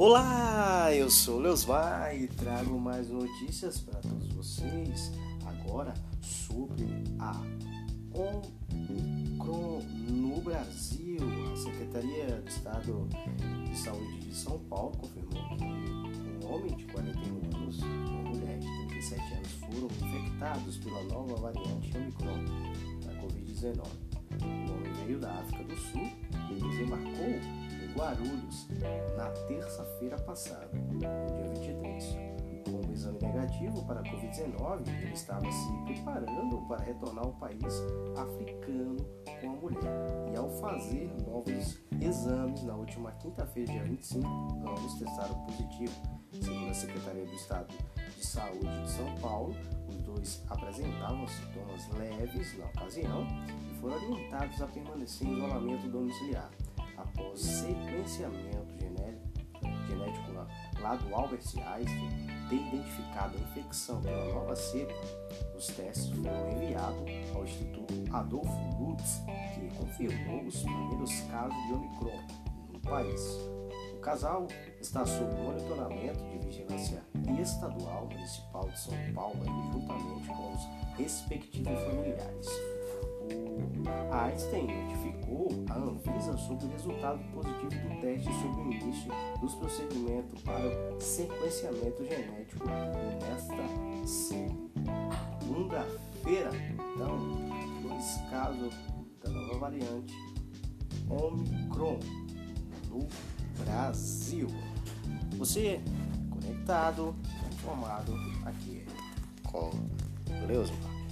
Olá, eu sou Leosmar e trago mais notícias para todos vocês agora sobre a Omicron no Brasil. A Secretaria de Estado de Saúde de São Paulo confirmou que um homem de 41 anos e uma mulher de 37 anos foram infectados pela nova variante Omicron da Covid-19. O homem veio da África do Sul e desembarcou Guarulhos na terça-feira passada, dia 23. Com o exame negativo para a Covid-19, ele estava se preparando para retornar ao país africano com a mulher. E ao fazer novos exames na última quinta-feira, dia 25, ambos testaram positivo. Segundo a Secretaria do Estado de Saúde de São Paulo, os dois apresentavam sintomas leves na ocasião e foram orientados a permanecer em isolamento domiciliar após sequenciamento genético lá do Albert Einstein ter identificado a infecção pela nova cepa, os testes foram enviados ao Instituto Adolfo Lutz, que confirmou os primeiros casos de Omicron no país. O casal está sob monitoramento de vigilância estadual municipal de São Paulo, juntamente com os respectivos familiares. O Einstein notificou a Anvisa sobre o resultado positivo do teste sobre o início dos procedimentos para o sequenciamento genético nesta segunda-feira. Então, dois casos da nova variante Omicron no Brasil. Você conectado, informado aqui com Leusmar.